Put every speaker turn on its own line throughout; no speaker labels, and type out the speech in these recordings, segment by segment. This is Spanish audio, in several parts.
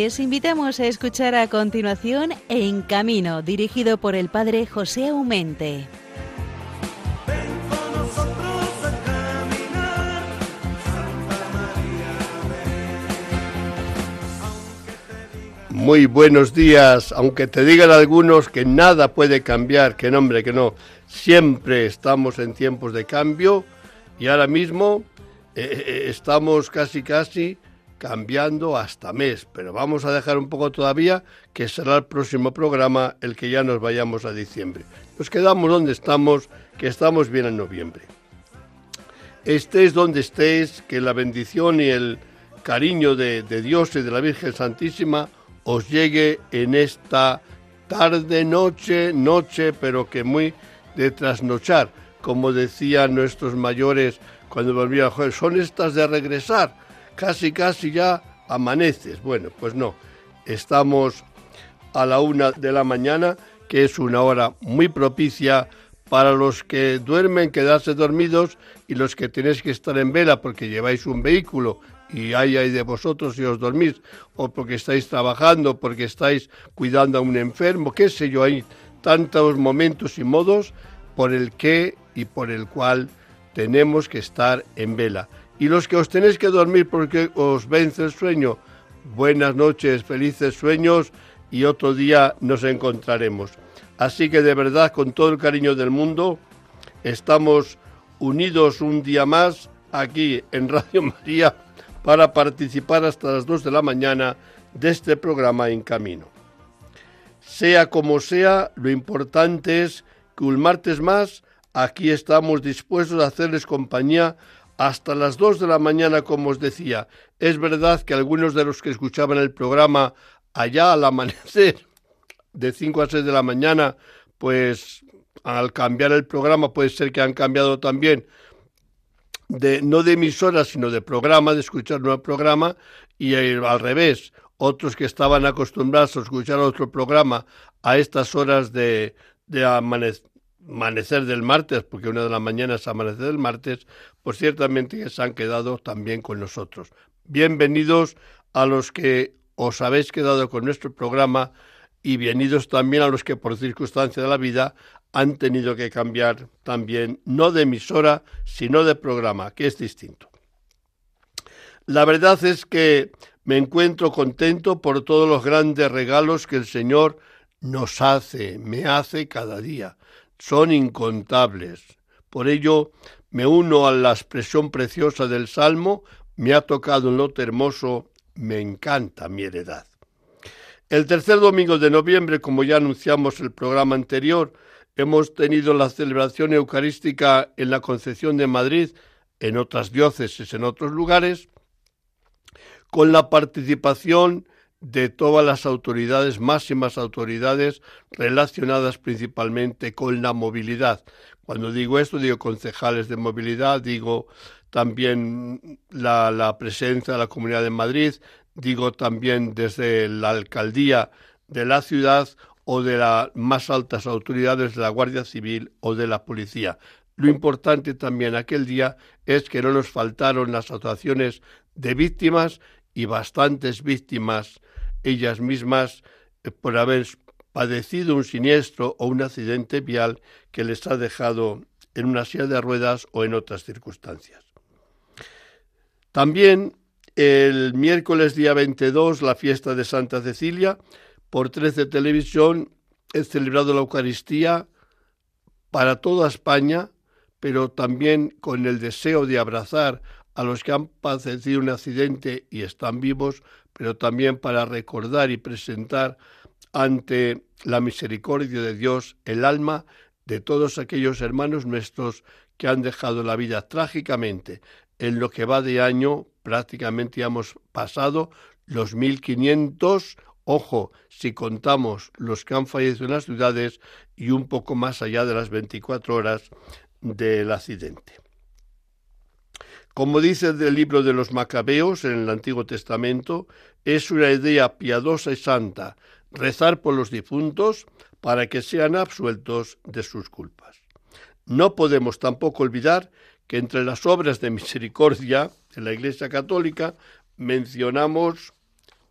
Les invitamos a escuchar a continuación En Camino, dirigido por el padre José Aumente.
Muy buenos días, aunque te digan algunos que nada puede cambiar, que nombre, que no, siempre estamos en tiempos de cambio y ahora mismo eh, eh, estamos casi casi cambiando hasta mes, pero vamos a dejar un poco todavía que será el próximo programa el que ya nos vayamos a diciembre. Nos quedamos donde estamos, que estamos bien en noviembre. Estés donde estés, que la bendición y el cariño de, de Dios y de la Virgen Santísima os llegue en esta tarde, noche, noche, pero que muy de trasnochar, como decían nuestros mayores cuando volvían, son estas de regresar casi casi ya amaneces. Bueno, pues no, estamos a la una de la mañana, que es una hora muy propicia para los que duermen, quedarse dormidos y los que tenéis que estar en vela porque lleváis un vehículo y hay ahí de vosotros si os dormís, o porque estáis trabajando, porque estáis cuidando a un enfermo, qué sé yo, hay tantos momentos y modos por el que y por el cual tenemos que estar en vela. Y los que os tenéis que dormir porque os vence el sueño, buenas noches, felices sueños y otro día nos encontraremos. Así que de verdad, con todo el cariño del mundo, estamos unidos un día más aquí en Radio María para participar hasta las 2 de la mañana de este programa En Camino. Sea como sea, lo importante es que un martes más aquí estamos dispuestos a hacerles compañía hasta las 2 de la mañana, como os decía. Es verdad que algunos de los que escuchaban el programa allá al amanecer, de 5 a 6 de la mañana, pues al cambiar el programa puede ser que han cambiado también de no de emisora, sino de programa, de escuchar nuevo programa, y al revés, otros que estaban acostumbrados a escuchar otro programa a estas horas de, de, amanecer del martes, porque una de las mañanas es amanecer del martes, pues ciertamente se han quedado también con nosotros. Bienvenidos a los que os habéis quedado con nuestro programa y bienvenidos también a los que por circunstancia de la vida han tenido que cambiar también, no de emisora, sino de programa, que es distinto. La verdad es que me encuentro contento por todos los grandes regalos que el Señor nos hace, me hace cada día son incontables. Por ello me uno a la expresión preciosa del Salmo, me ha tocado un lote hermoso, me encanta mi heredad. El tercer domingo de noviembre, como ya anunciamos el programa anterior, hemos tenido la celebración eucarística en la Concepción de Madrid, en otras diócesis, en otros lugares, con la participación de todas las autoridades, máximas autoridades relacionadas principalmente con la movilidad. Cuando digo esto, digo concejales de movilidad, digo también la, presencia de la Comunidad de Madrid, digo también desde la alcaldía de la ciudad o de las más altas autoridades de la Guardia Civil o de la Policía. Lo importante también aquel día es que no nos faltaron las actuaciones de víctimas y bastantes víctimas ellas mismas eh, por haber padecido un siniestro o un accidente vial que les ha dejado en una silla de ruedas o en otras circunstancias. También el miércoles día 22, la fiesta de Santa Cecilia, por 13 Televisión, he celebrado la Eucaristía para toda España, pero también con el deseo de abrazar a los que han padecido un accidente y están vivos, pero también para recordar y presentar ante la misericordia de Dios el alma de todos aquellos hermanos nuestros que han dejado la vida trágicamente. En lo que va de año prácticamente hemos pasado los 1500, ojo, si contamos los que han fallecido en las ciudades y un poco más allá de las 24 horas del accidente. Como dice el libro de los Macabeos en el Antiguo Testamento, es una idea piadosa y santa rezar por los difuntos para que sean absueltos de sus culpas. No podemos tampoco olvidar que entre las obras de misericordia de la Iglesia Católica mencionamos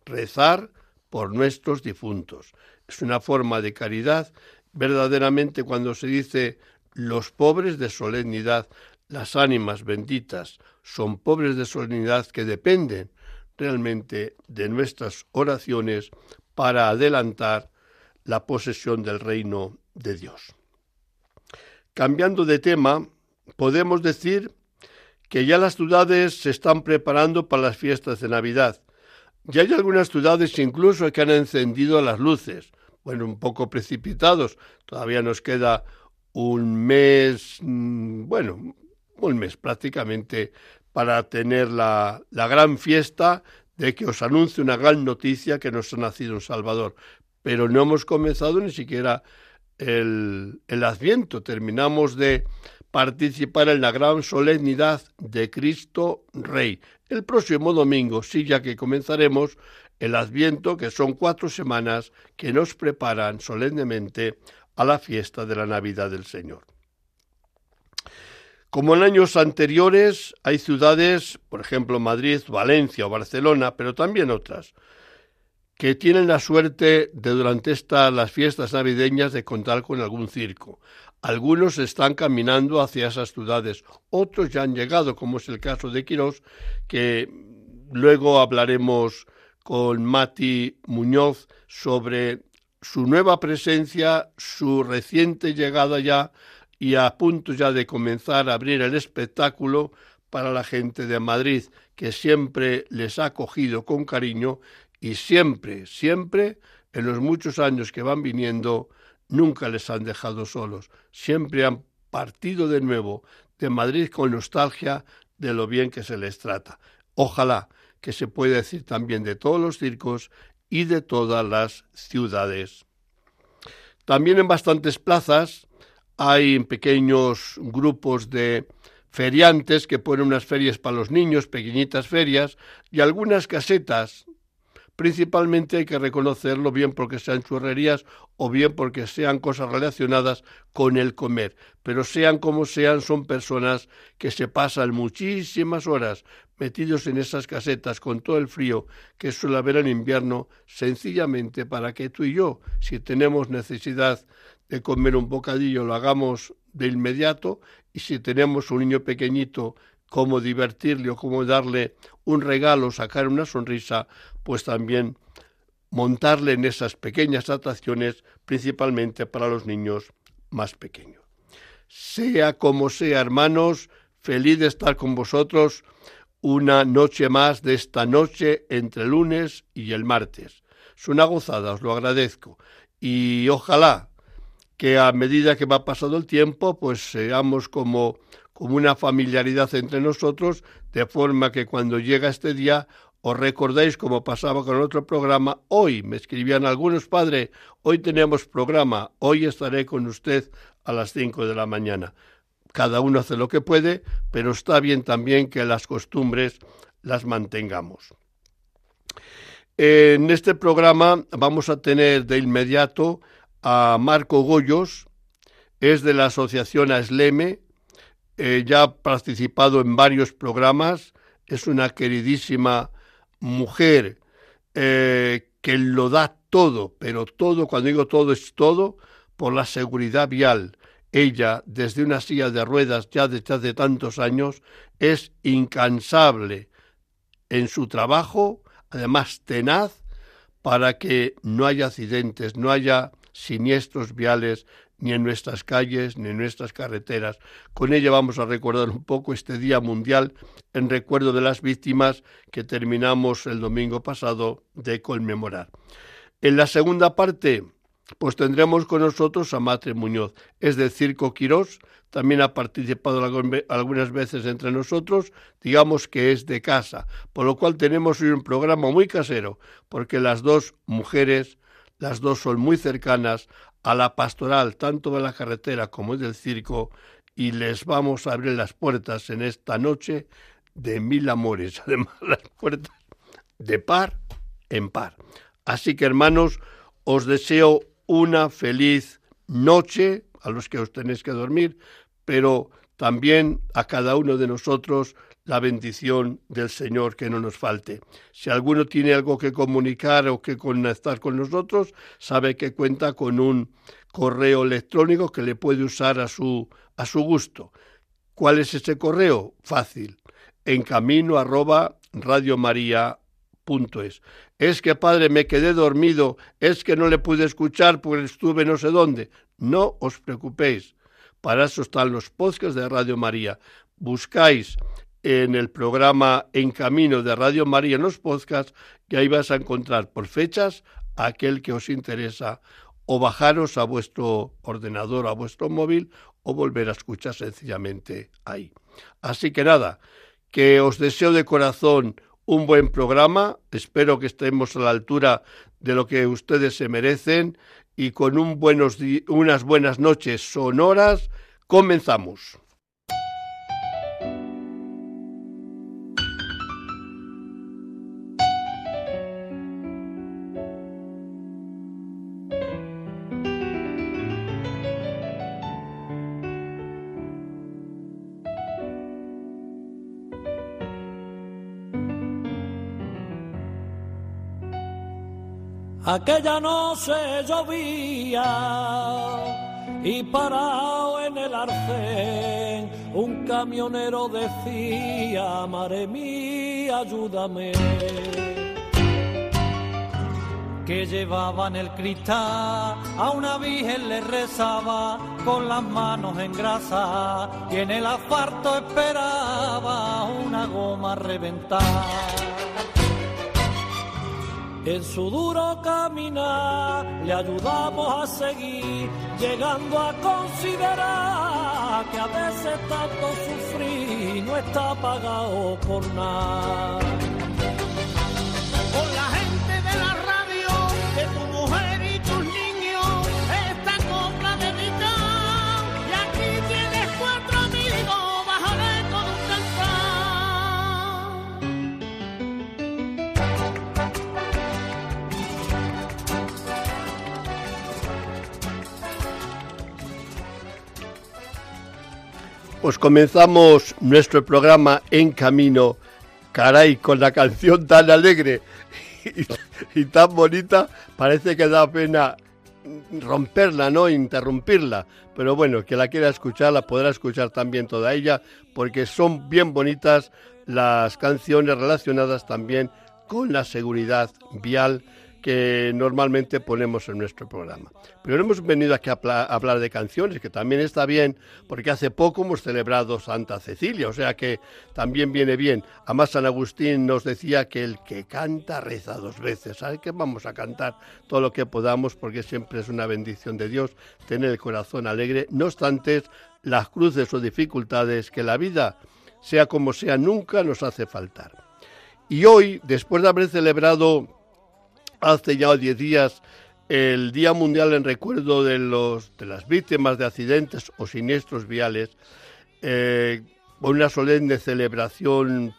rezar por nuestros difuntos. Es una forma de caridad verdaderamente cuando se dice los pobres de solemnidad, las ánimas benditas, son pobres de solemnidad que dependen realmente de nuestras oraciones para adelantar la posesión del reino de Dios. Cambiando de tema, podemos decir que ya las ciudades se están preparando para las fiestas de Navidad. Ya hay algunas ciudades incluso que han encendido las luces. Bueno, un poco precipitados. Todavía nos queda un mes, mm, bueno, un mes prácticamente para tener la, la gran fiesta de que os anuncie una gran noticia que nos ha nacido un Salvador. Pero no hemos comenzado ni siquiera el, el Adviento. Terminamos de participar en la gran solemnidad de Cristo Rey. El próximo domingo, sí, ya que comenzaremos el Adviento, que son cuatro semanas que nos preparan solemnemente a la fiesta de la Navidad del Señor. Como en años anteriores, hay ciudades, por ejemplo Madrid, Valencia o Barcelona, pero también otras, que tienen la suerte de durante estas las fiestas navideñas de contar con algún circo. Algunos están caminando hacia esas ciudades, otros ya han llegado, como es el caso de Quirós, que luego hablaremos con Mati Muñoz sobre su nueva presencia, su reciente llegada ya y a punto ya de comenzar a abrir el espectáculo para la gente de Madrid, que siempre les ha acogido con cariño y siempre, siempre, en los muchos años que van viniendo, nunca les han dejado solos, siempre han partido de nuevo de Madrid con nostalgia de lo bien que se les trata. Ojalá que se pueda decir también de todos los circos y de todas las ciudades. También en bastantes plazas hay pequeños grupos de feriantes que ponen unas ferias para los niños, pequeñitas ferias, y algunas casetas Principalmente hay que reconocerlo bien porque sean churrerías o bien porque sean cosas relacionadas con el comer. Pero sean como sean, son personas que se pasan muchísimas horas metidos en esas casetas con todo el frío que suele haber en invierno, sencillamente para que tú y yo, si tenemos necesidad de comer un bocadillo, lo hagamos de inmediato y si tenemos un niño pequeñito cómo divertirle o cómo darle un regalo, sacar una sonrisa, pues también montarle en esas pequeñas atracciones, principalmente para los niños más pequeños. Sea como sea, hermanos, feliz de estar con vosotros una noche más de esta noche entre el lunes y el martes. Es una gozada, os lo agradezco. Y ojalá que a medida que va pasando el tiempo, pues seamos como como una familiaridad entre nosotros, de forma que cuando llega este día os recordáis como pasaba con otro programa, hoy me escribían algunos padres, hoy tenemos programa, hoy estaré con usted a las 5 de la mañana. Cada uno hace lo que puede, pero está bien también que las costumbres las mantengamos. En este programa vamos a tener de inmediato a Marco Goyos, es de la asociación ASLEME, eh, ya ha participado en varios programas, es una queridísima mujer eh, que lo da todo, pero todo, cuando digo todo, es todo por la seguridad vial. Ella, desde una silla de ruedas ya desde hace tantos años, es incansable en su trabajo, además tenaz, para que no haya accidentes, no haya siniestros viales ni en nuestras calles, ni en nuestras carreteras. Con ella vamos a recordar un poco este Día Mundial en recuerdo de las víctimas que terminamos el domingo pasado de conmemorar. En la segunda parte, pues tendremos con nosotros a Matre Muñoz, es de Circo Quirós, también ha participado algunas veces entre nosotros, digamos que es de casa, por lo cual tenemos hoy un programa muy casero, porque las dos mujeres, las dos son muy cercanas a la pastoral tanto de la carretera como del circo y les vamos a abrir las puertas en esta noche de mil amores, además las puertas de par en par. Así que hermanos, os deseo una feliz noche a los que os tenéis que dormir, pero también a cada uno de nosotros la bendición del Señor que no nos falte. Si alguno tiene algo que comunicar o que conectar con nosotros, sabe que cuenta con un correo electrónico que le puede usar a su, a su gusto. ¿Cuál es ese correo? Fácil. En camino arroba radiomaria.es. Es que, padre, me quedé dormido, es que no le pude escuchar porque estuve no sé dónde. No os preocupéis. Para eso están los podcasts de Radio María. Buscáis en el programa En Camino de Radio María en los podcasts y ahí vas a encontrar por fechas aquel que os interesa o bajaros a vuestro ordenador, a vuestro móvil o volver a escuchar sencillamente ahí. Así que nada, que os deseo de corazón un buen programa, espero que estemos a la altura de lo que ustedes se merecen y con un buenos unas buenas noches sonoras comenzamos.
Aquella noche llovía y parado en el arcén, un camionero decía, Mare mía, ayúdame. Que llevaba en el cristal, a una virgen le rezaba con las manos en grasa y en el asfalto esperaba una goma reventada. En su duro caminar le ayudamos a seguir, llegando a considerar que a veces tanto sufrir no está pagado por nada.
Pues comenzamos nuestro programa En Camino, caray, con la canción tan alegre y, tan bonita, parece que da pena romperla, ¿no? Interrumpirla. Pero bueno, que la quiera escuchar, la podrá escuchar también toda ella, porque son bien bonitas las canciones relacionadas también con la seguridad vial que normalmente ponemos en nuestro programa. Pero no hemos venido aquí a, hablar de canciones, que también está bien, porque hace poco hemos celebrado Santa Cecilia, o sea que también viene bien. Además, San Agustín nos decía que el que canta reza dos veces. ¿Sabe que vamos a cantar todo lo que podamos? Porque siempre es una bendición de Dios tener el corazón alegre. No obstante, las cruces o dificultades, que la vida, sea como sea, nunca nos hace faltar. Y hoy, después de haber celebrado hace ya 10 días el Día Mundial en recuerdo de, los, de las víctimas de accidentes o siniestros viales, eh, una solemne celebración.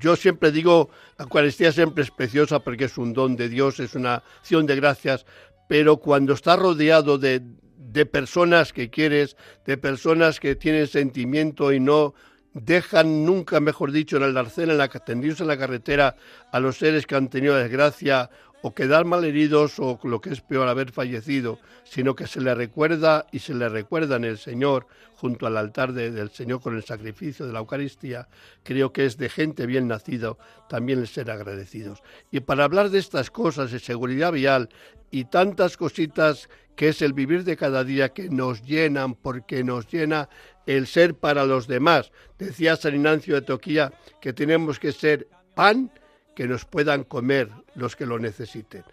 Yo siempre digo, la Eucaristía siempre es preciosa porque es un don de Dios, es una acción de gracias, pero cuando está rodeado de, de personas que quieres, de personas que tienen sentimiento y no dejan nunca, mejor dicho, en el arcén, en la, tendidos en la carretera a los seres que han tenido desgracia o quedar malheridos o lo que es peor, haber fallecido, sino que se le recuerda y se le recuerda en el Señor junto al altar del Señor con el sacrificio de la Eucaristía, creo que es de gente bien nacido también el ser agradecidos. Y para hablar de estas cosas de seguridad vial y tantas cositas que es el vivir de cada día que nos llenan porque nos llena el ser para los demás. Decía San Ignacio de Toquía que tenemos que ser pan que nos puedan comer los que lo necesiten.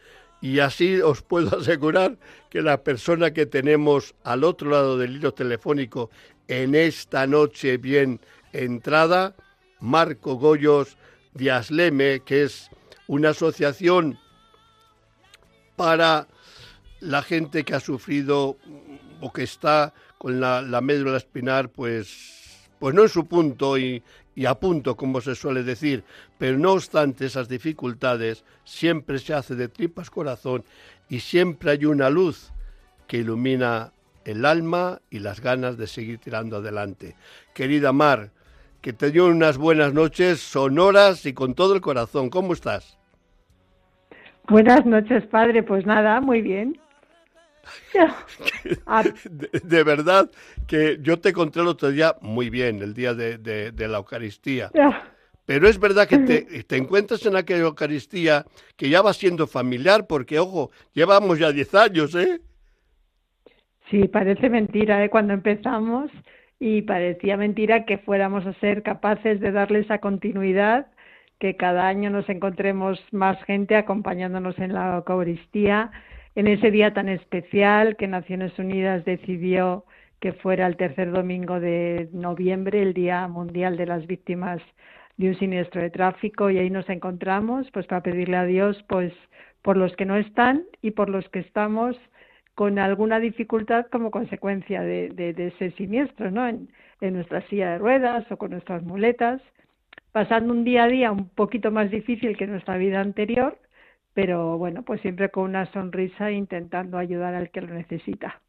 Y así os puedo asegurar que la persona que tenemos al otro lado del hilo telefónico en esta noche bien entrada, Marco Goyos de Asleme, que es una asociación para la gente que ha sufrido o que está con la, médula espinal, pues, pues no en su punto y, y a punto, como se suele decir, pero no obstante esas dificultades, siempre se hace de tripas corazón y siempre hay una luz que ilumina el alma y las ganas de seguir tirando adelante. Querida Mar, que te dio unas buenas noches sonoras y con todo el corazón. ¿Cómo estás?
Buenas noches, padre. Pues nada, muy bien.
de, verdad que yo te encontré el otro día muy bien, el día de, la Eucaristía. Pero es verdad que te, encuentras en aquella Eucaristía que ya va siendo familiar, porque, ojo, llevamos ya 10 años, ¿eh?
Sí, parece mentira, ¿eh? Cuando empezamos y parecía mentira que fuéramos a ser capaces de darle esa continuidad, que cada año nos encontremos más gente acompañándonos en la Eucaristía en ese día tan especial que Naciones Unidas decidió que fuera el tercer domingo de noviembre, el Día Mundial de las Víctimas de un Siniestro de Tráfico, y ahí nos encontramos pues para pedirle a Dios pues por los que no están y por los que estamos con alguna dificultad como consecuencia de, ese siniestro, ¿no? En, en nuestra silla de ruedas o con nuestras muletas, pasando un día a día un poquito más difícil que nuestra vida anterior, pero bueno, pues siempre con una sonrisa intentando ayudar al que lo necesita.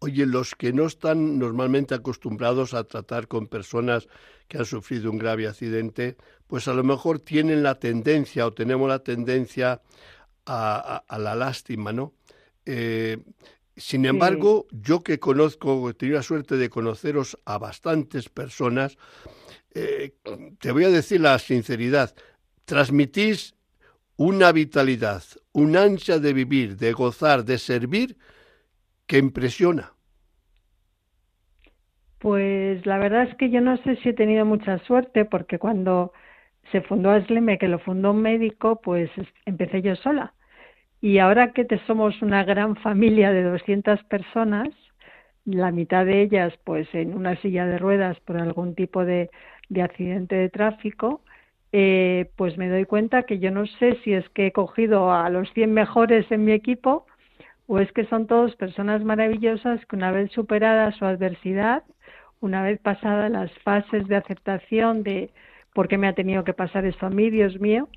Oye, los que no están normalmente acostumbrados a tratar con personas que han sufrido un grave accidente, pues a lo mejor tienen la tendencia o tenemos la tendencia a, la lástima, ¿no? Eh, sin embargo, yo que conozco, he tenido la suerte de conoceros a bastantes personas, eh, te voy a decir la sinceridad, transmitís una vitalidad, un ansia de vivir, de gozar, de servir, que impresiona.
Pues la verdad es que yo no sé si he tenido mucha suerte porque cuando se fundó Asleme, que lo fundó un médico, pues empecé yo sola. Y ahora que somos una gran familia de 200 personas, la mitad de ellas pues en una silla de ruedas por algún tipo de accidente de tráfico, eh, pues me doy cuenta que yo no sé si es que he cogido a los 100 mejores en mi equipo o es que son todos personas maravillosas que una vez superada su adversidad, una vez pasadas las fases de aceptación de por qué me ha tenido que pasar esto a mí, Dios mío,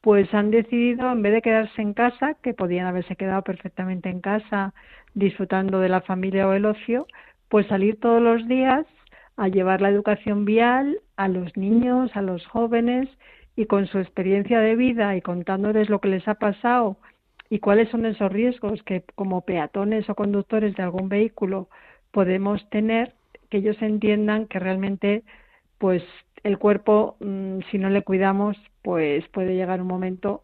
pues han decidido, en vez de quedarse en casa, que podían haberse quedado perfectamente en casa disfrutando de la familia o el ocio, pues salir todos los días a llevar la educación vial a los niños, a los jóvenes y con su experiencia de vida y contándoles lo que les ha pasado y cuáles son esos riesgos que como peatones o conductores de algún vehículo podemos tener, que ellos entiendan que realmente pues el cuerpo mm, si no le cuidamos pues puede llegar un momento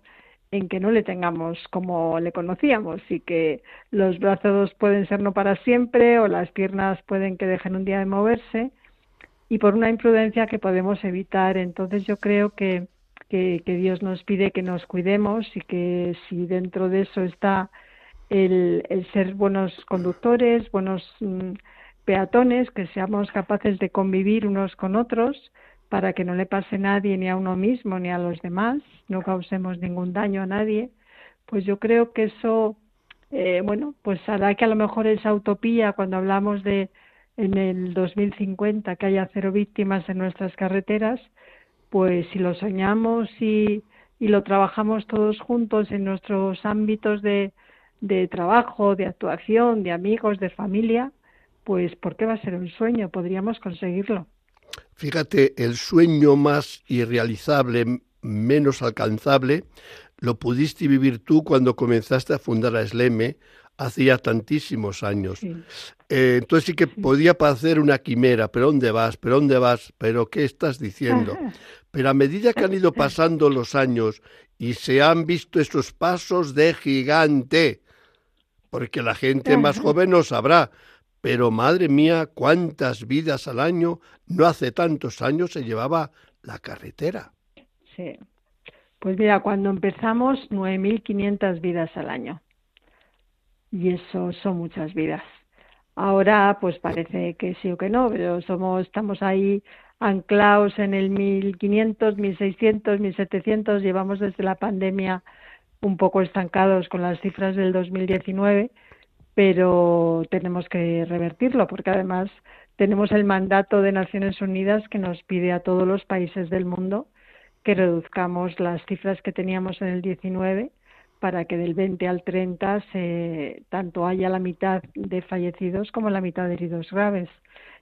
en que no le tengamos como le conocíamos y que los brazos pueden ser no para siempre o las piernas pueden que dejen un día de moverse y por una imprudencia que podemos evitar. Entonces yo creo que, que, Dios nos pide que nos cuidemos y que si dentro de eso está el, ser buenos conductores, buenos mm, peatones, que seamos capaces de convivir unos con otros para que no le pase nadie ni a uno mismo ni a los demás, no causemos ningún daño a nadie, pues yo creo que eso, eh, bueno, pues hará que a lo mejor esa utopía cuando hablamos de en el 2050 que haya cero víctimas en nuestras carreteras, pues si lo soñamos y, lo trabajamos todos juntos en nuestros ámbitos de, de trabajo, de actuación, de amigos, de familia, pues ¿por qué va a ser un sueño? Podríamos conseguirlo.
Fíjate, el sueño más irrealizable, menos alcanzable, lo pudiste vivir tú cuando comenzaste a fundar a Esleme hacía tantísimos años. Eh, entonces sí que podía parecer una quimera, pero ¿dónde vas? ¿Pero dónde vas? ¿Pero qué estás diciendo? Pero a medida que han ido pasando los años y se han visto esos pasos de gigante, porque la gente más joven no sabrá, pero madre mía, cuántas vidas al año, no hace tantos años se llevaba la carretera.
Sí. Pues mira, cuando empezamos, 9.500 vidas al año y eso son muchas vidas. Ahora, pues parece que sí o que no, pero somos, estamos ahí anclados en el 1500, 1600, 1700, llevamos desde la pandemia un poco estancados con las cifras del 2019, pero tenemos que revertirlo porque además tenemos el mandato de Naciones Unidas que nos pide a todos los países del mundo que reduzcamos las cifras que teníamos en el 19 para que del 20 al 30 se, tanto haya la mitad de fallecidos como la mitad de heridos graves.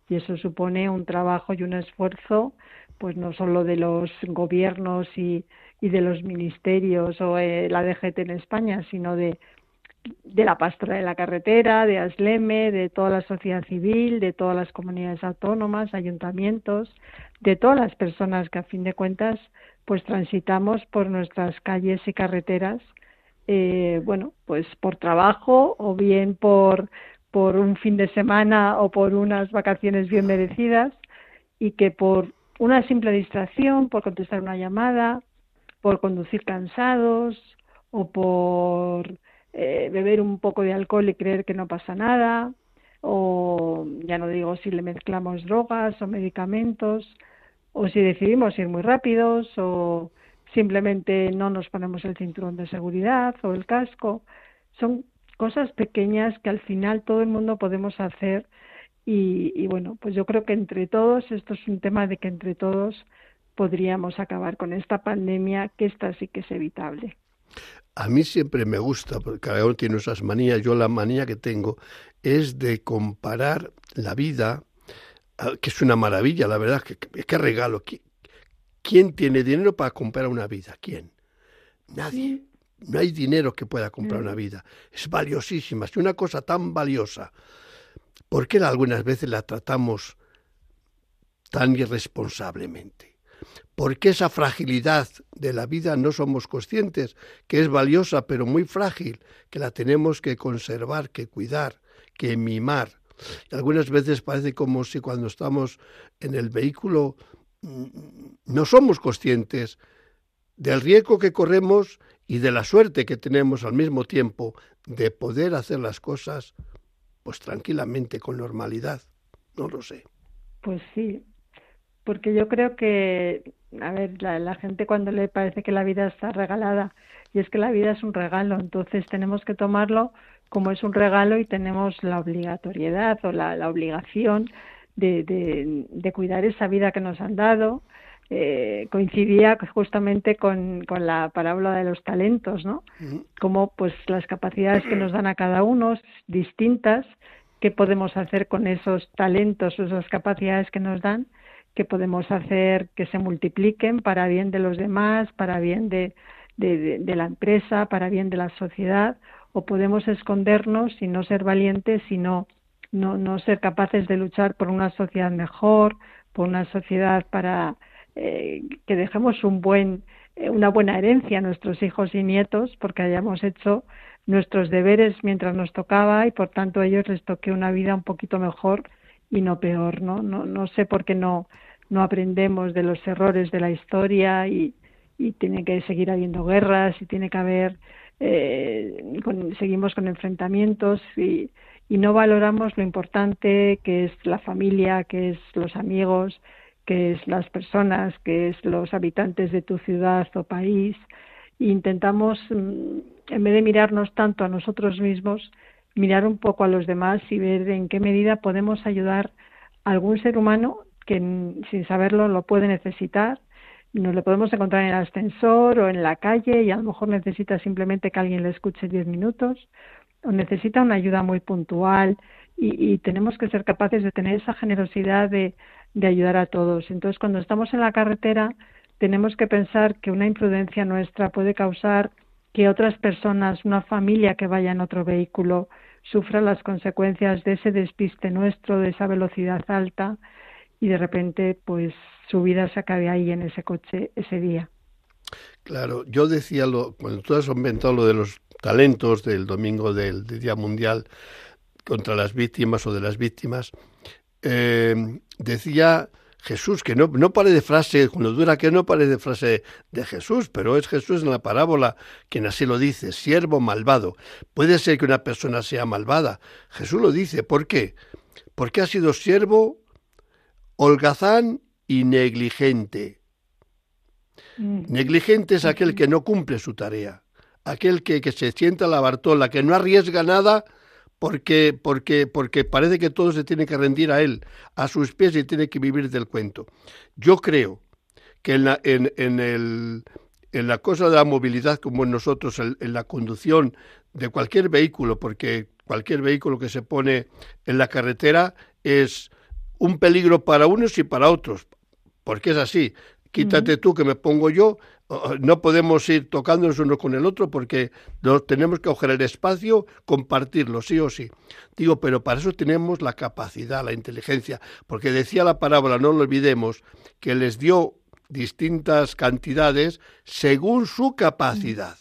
Y eso supone un trabajo y un esfuerzo pues no solo de los gobiernos y, y de los ministerios o eh, la DGT en España, sino de, de la pastora de la carretera, de ASLEME, de toda la sociedad civil, de todas las comunidades autónomas, ayuntamientos, de todas las personas que a fin de cuentas pues transitamos por nuestras calles y carreteras, eh, bueno, pues por trabajo o bien por, por un fin de semana o por unas vacaciones bien merecidas y que por una simple distracción, por contestar una llamada, por conducir cansados o por eh, beber un poco de alcohol y creer que no pasa nada, o ya no digo si le mezclamos drogas o medicamentos, o si decidimos ir muy rápidos, o simplemente no nos ponemos el cinturón de seguridad o el casco. Son cosas pequeñas que al final todo el mundo podemos hacer y, bueno, pues yo creo que entre todos, esto es un tema de que entre todos podríamos acabar con esta pandemia, que esta sí que es evitable.
A mí siempre me gusta, porque cada uno tiene esas manías, yo la manía que tengo es de comparar la vida, ah, que es una maravilla, la verdad, que, que regalo. ¿Quién tiene dinero para comprar una vida? ¿Quién? Nadie. No hay dinero que pueda comprar una vida. Es valiosísima. Es una cosa tan valiosa. ¿Por qué algunas veces la tratamos tan irresponsablemente? ¿Por qué esa fragilidad de la vida no somos conscientes, que es valiosa pero muy frágil, que la tenemos que conservar, que cuidar, que mimar? Y algunas veces parece como si cuando estamos en el vehículo mm, no somos conscientes del riesgo que corremos y de la suerte que tenemos al mismo tiempo de poder hacer las cosas pues tranquilamente, con normalidad. No lo sé.
Pues sí, porque yo creo que a ver, la, gente cuando le parece que la vida está regalada, y es que la vida es un regalo, entonces tenemos que tomarlo como es un regalo y tenemos la obligatoriedad o la, la obligación de, de, cuidar esa vida que nos han dado. Eh, coincidía justamente con, con, la parábola de los talentos, ¿no? Como pues las capacidades que nos dan a cada uno distintas, qué podemos hacer con esos talentos o esas capacidades que nos dan que podemos hacer que se multipliquen para bien de los demás, para bien de, de, la empresa, para bien de la sociedad, o podemos escondernos y no ser valientes y no, no, ser capaces de luchar por una sociedad mejor, por una sociedad para eh, que dejemos un buen, eh, una buena herencia a nuestros hijos y nietos, porque hayamos hecho nuestros deberes mientras nos tocaba y por tanto a ellos les toque una vida un poquito mejor y no peor, ¿no? No, no sé por qué no, no aprendemos de los errores de la historia y, tiene que seguir habiendo guerras y tiene que haber, eh, seguimos con enfrentamientos y, y no valoramos lo importante que es la familia, que es los amigos, que es las personas, que es los habitantes de tu ciudad o país. Intentamos, mm, en vez de mirarnos tanto a nosotros mismos, mirar un poco a los demás y ver en qué medida podemos ayudar a algún ser humano que sin saberlo lo puede necesitar. Nos lo podemos encontrar en el ascensor o en la calle y a lo mejor necesita simplemente que alguien le escuche diez minutos necesita una ayuda muy puntual y, y tenemos que ser capaces de tener esa generosidad de, de ayudar a todos. Entonces, cuando estamos en la carretera, tenemos que pensar que una imprudencia nuestra puede causar que otras personas, una familia que vaya en otro vehículo, sufra las consecuencias de ese despiste nuestro, de esa velocidad alta y de repente pues su vida se acabe ahí en ese coche ese día.
Claro, yo decía, lo, cuando tú has inventado lo de los talentos del domingo del, Día Mundial contra las víctimas o de las víctimas, eh, decía Jesús, que no, no de frase, cuando dura que no pare de frase de Jesús, pero es Jesús en la parábola quien así lo dice, siervo malvado. Puede ser que una persona sea malvada. Jesús lo dice, ¿por qué? Porque ha sido siervo holgazán y negligente. Mm. Negligente es aquel que no cumple su tarea, aquel que, se sienta a la bartola, que no arriesga nada porque, porque, porque parece que todo se tiene que rendir a él, a sus pies y tiene que vivir del cuento. Yo creo que en la, en, el, en la cosa de la movilidad, como en nosotros, en la conducción de cualquier vehículo, porque cualquier vehículo que se pone en la carretera es un peligro para unos y para otros. porque es así. Quítate tú que me pongo yo, no podemos ir tocándonos uno con el otro porque tenemos que coger el espacio, compartirlo, sí o sí. Digo, pero para eso tenemos la capacidad, la inteligencia, porque decía la parábola, no lo olvidemos, que les dio distintas cantidades según su capacidad.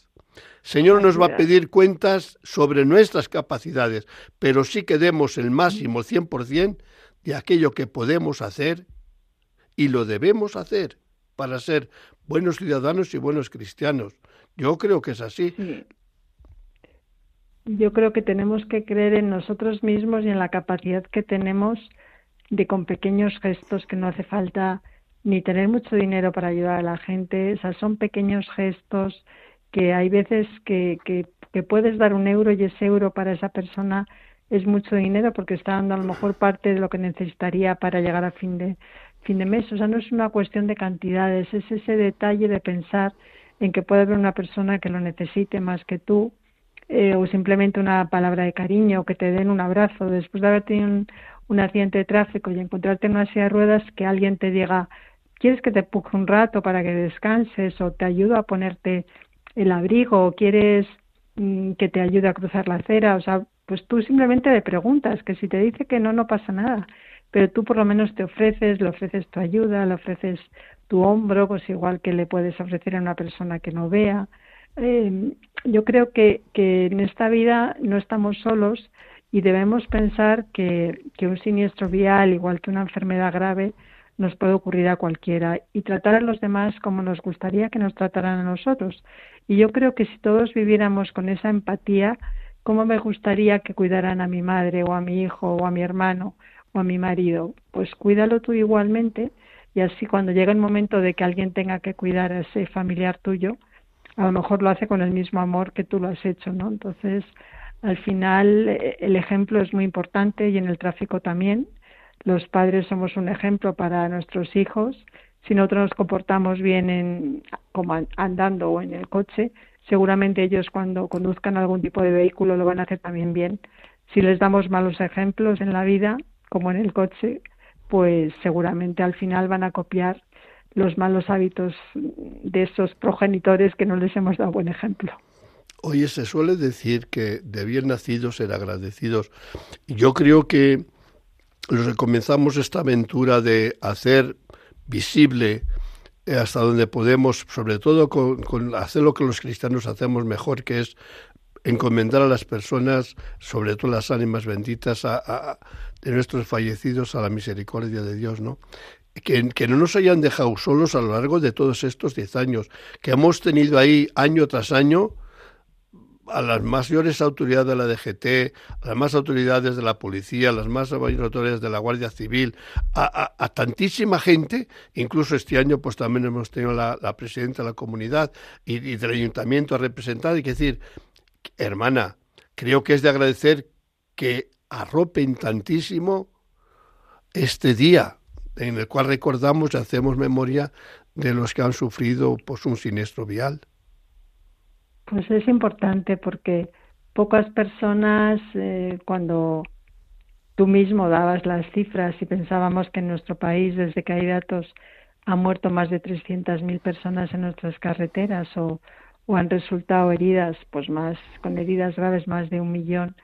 Señor nos va a pedir cuentas sobre nuestras capacidades, pero sí que demos el máximo, el 100% de aquello que podemos hacer y lo debemos hacer para ser buenos ciudadanos y buenos cristianos. Yo creo que es así.
Yo creo que tenemos que creer en nosotros mismos y en la capacidad que tenemos de con pequeños gestos que no hace falta ni tener mucho dinero para ayudar a la gente. O sea, son pequeños gestos que hay veces que, que, puedes dar un euro y ese euro para esa persona es mucho dinero porque está dando a lo mejor parte de lo que necesitaría para llegar a fin de fin de mes. O sea, no es una cuestión de cantidades, es ese detalle de pensar en que puede haber una persona que lo necesite más que tú, eh, o simplemente una palabra de cariño, o que te den un abrazo después de haber tenido un, un accidente de tráfico y encontrarte en una silla de ruedas, que alguien te diga, ¿quieres que te empuje un rato para que descanses? o te ayudo a ponerte el abrigo, o quieres mm, que te ayude a cruzar la acera, o sea, pues tú simplemente le preguntas, que si te dice que no, no pasa nada pero tú por lo menos te ofreces, le ofreces tu ayuda, le ofreces tu hombro, pues igual que le puedes ofrecer a una persona que no vea. Eh, yo creo que, que en esta vida no estamos solos y debemos pensar que, que un siniestro vial, igual que una enfermedad grave, nos puede ocurrir a cualquiera y tratar a los demás como nos gustaría que nos trataran a nosotros. Y yo creo que si todos viviéramos con esa empatía, ¿cómo me gustaría que cuidaran a mi madre o a mi hijo o a mi hermano? O a mi marido, pues cuídalo tú igualmente y así cuando llega el momento de que alguien tenga que cuidar a ese familiar tuyo, a lo mejor lo hace con el mismo amor que tú lo has hecho, ¿no? Entonces, al final eh, el ejemplo es muy importante y en el tráfico también. Los padres somos un ejemplo para nuestros hijos. Si nosotros nos comportamos bien en, como andando o en el coche, seguramente ellos cuando conduzcan algún tipo de vehículo lo van a hacer también bien. Si les damos malos ejemplos en la vida, como en el coche, pues seguramente al final van a copiar los malos hábitos de esos progenitores que no les hemos dado buen ejemplo.
Oye, se suele decir que de bien nacidos ser agradecidos. Yo creo que los que comenzamos esta aventura de hacer visible eh, hasta donde podemos, sobre todo con, hacer lo que los cristianos hacemos mejor, que es encomendar a las personas, sobre todo las ánimas benditas, de nuestros fallecidos a la misericordia de Dios, ¿no? Que, no nos hayan dejado solos a lo largo de todos estos diez años, que hemos tenido ahí año tras año a las mayores autoridades de la DGT, a las más autoridades de la policía, a las más autoridades de la Guardia Civil, a, tantísima gente, incluso este año pues también hemos tenido la, la presidenta de la comunidad y, y, del ayuntamiento a representar, y que decir, hermana, creo que es de agradecer que arropen tantísimo este día en el cual recordamos y hacemos memoria de los que han sufrido pues, un siniestro vial.
Pues es importante porque pocas personas eh, cuando tú mismo dabas las cifras y pensábamos que en nuestro país desde que hay datos han muerto más de 300.000 personas en nuestras carreteras o, o han resultado heridas, pues más con heridas graves más de un millón,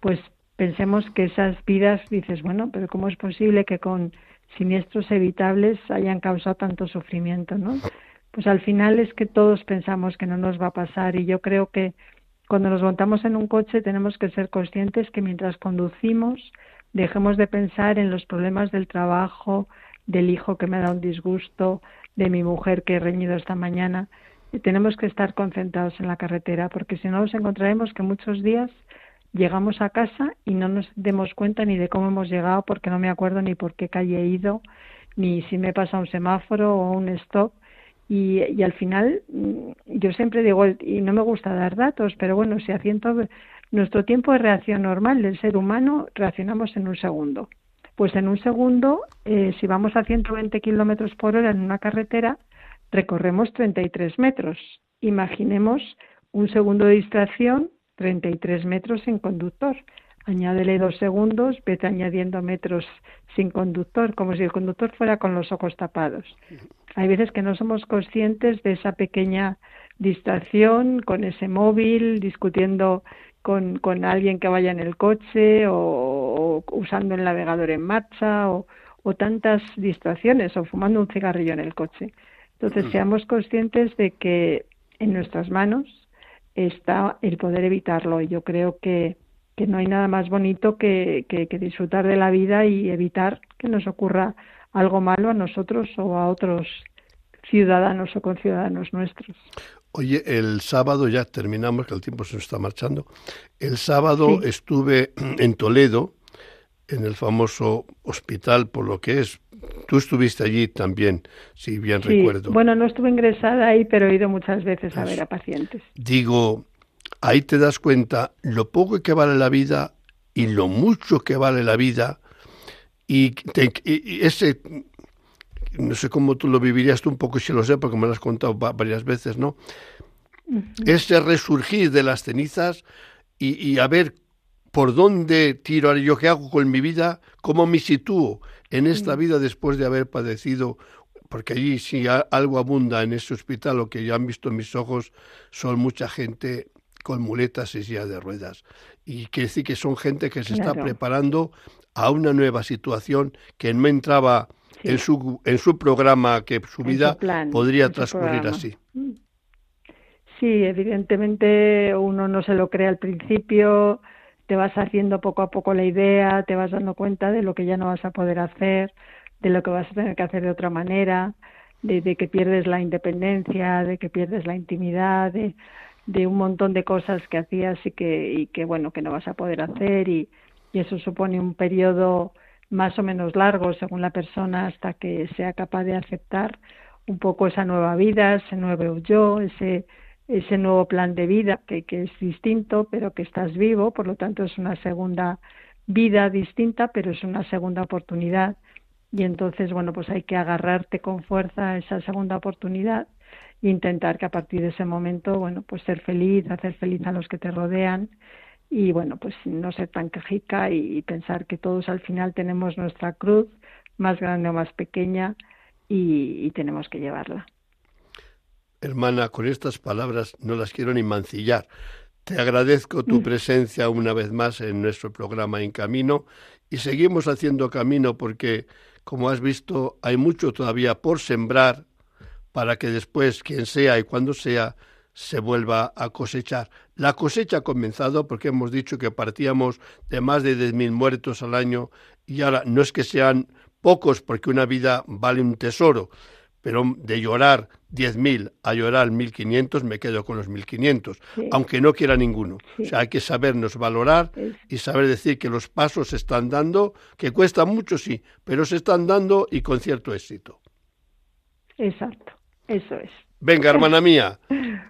pues pensemos que esas vidas, dices, bueno, pero ¿cómo es posible que con siniestros evitables hayan causado tanto sufrimiento, no? Pues al final es que todos pensamos que no nos va a pasar y yo creo que cuando nos montamos en un coche tenemos que ser conscientes que mientras conducimos dejemos de pensar en los problemas del trabajo, del hijo que me da un disgusto, de mi mujer que he reñido esta mañana. Y tenemos que estar concentrados en la carretera porque si no nos encontraremos que muchos días llegamos a casa y no nos demos cuenta ni de cómo hemos llegado porque no me acuerdo ni por qué calle he ido, ni si me pasa un semáforo o un stop. Y, al final, mm, yo siempre digo, y no me gusta dar datos, pero bueno, si a ciento, nuestro tiempo de reacción normal del ser humano reaccionamos en un segundo. Pues en un segundo, eh, si vamos a 120 kilómetros por hora en una carretera, recorremos 33 metros. Imaginemos un segundo de distracción 33 metros en conductor. añádele dos segundos, vete añadiendo metros sin conductor, como si el conductor fuera con los ojos tapados. Hay veces que no somos conscientes de esa pequeña distracción con ese móvil, discutiendo con, alguien que vaya en el coche o, usando el navegador en marcha o, tantas distracciones o fumando un cigarrillo en el coche. Entonces, seamos conscientes de que en nuestras manos está el poder evitarlo y yo creo que que no hay nada más bonito que, que, disfrutar de la vida y evitar que nos ocurra algo malo a nosotros o a otros ciudadanos o conciudadanos nuestros.
Oye, el sábado ya terminamos, que el tiempo se nos está marchando. El sábado estuve en Toledo, en el famoso hospital, por lo que es. Tú estuviste allí también, si bien sí. recuerdo.
Bueno, no estuve ingresada ahí, pero he ido muchas veces a ver a pacientes.
Digo, ahí te das cuenta lo poco que vale la vida y lo mucho que vale la vida y, ese no sé cómo tú lo vivirías tú un poco si lo sé porque me lo has contado varias veces no ese resurgir de las cenizas y, a ver por dónde tiro yo qué hago con mi vida cómo me sitúo en esta vida después de haber padecido porque allí si algo abunda en ese hospital, lo que ya han visto mis ojos, son mucha gente con muletas y silla de ruedas. Y quiere decir que son gente que se está preparando a una nueva situación que no entraba en, su, en su programa, que su vida podría transcurrir así. Mm.
Sí, evidentemente uno no se lo cree al principio, te vas haciendo poco a poco la idea, te vas dando cuenta de lo que ya no vas a poder hacer, de lo que vas a tener que hacer de otra manera, de, que pierdes la independencia, de que pierdes la intimidad, de, de un montón de cosas que hacías y que, y que bueno, que no vas a poder hacer y, y eso supone un periodo más o menos largo según la persona hasta que sea capaz de aceptar un poco esa nueva vida, ese nuevo yo, ese, ese nuevo plan de vida que, que es distinto, pero que estás vivo, por lo tanto es una segunda vida distinta, pero es una segunda oportunidad. Y entonces, bueno, pues hay que agarrarte con fuerza a esa segunda oportunidad intentar que a partir de ese momento, bueno, pues ser feliz, hacer feliz a los que te rodean y bueno, pues no ser tan quejica y, pensar que todos al final tenemos nuestra cruz, más grande o más pequeña, y, tenemos que llevarla.
Hermana, con estas palabras no las quiero ni mancillar. Te agradezco tu mm. presencia una vez más en nuestro programa En Camino y seguimos haciendo camino porque, como has visto, hay mucho todavía por sembrar para que después, quien sea y cuando sea, se vuelva a cosechar. La cosecha ha comenzado porque hemos dicho que partíamos de más de 10.000 muertos al año y ahora no es que sean pocos porque una vida vale un tesoro, pero de llorar 10.000 a llorar 1.500 me quedo con los 1.500, aunque no quiera ninguno. O sea, hay que sabernos valorar y saber decir que los pasos se están dando, que cuesta mucho, sí, pero se están dando y con cierto éxito.
Exacto. Eso es.
Venga, hermana mía,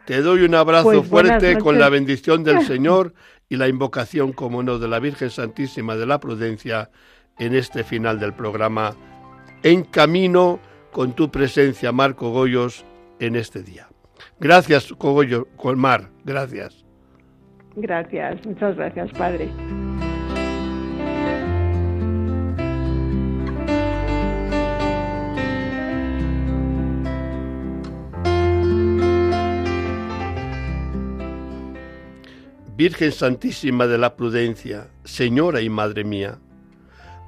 te doy un abrazo pues fuerte con la bendición del Señor y la invocación, como no, de la Virgen Santísima de la Prudencia en este final del programa. En camino con tu presencia, Marco Goyos, en este día. Gracias, Cogollo, Colmar, gracias.
Gracias, muchas gracias, Padre.
Virgen Santísima de la Prudencia, Señora y Madre mía,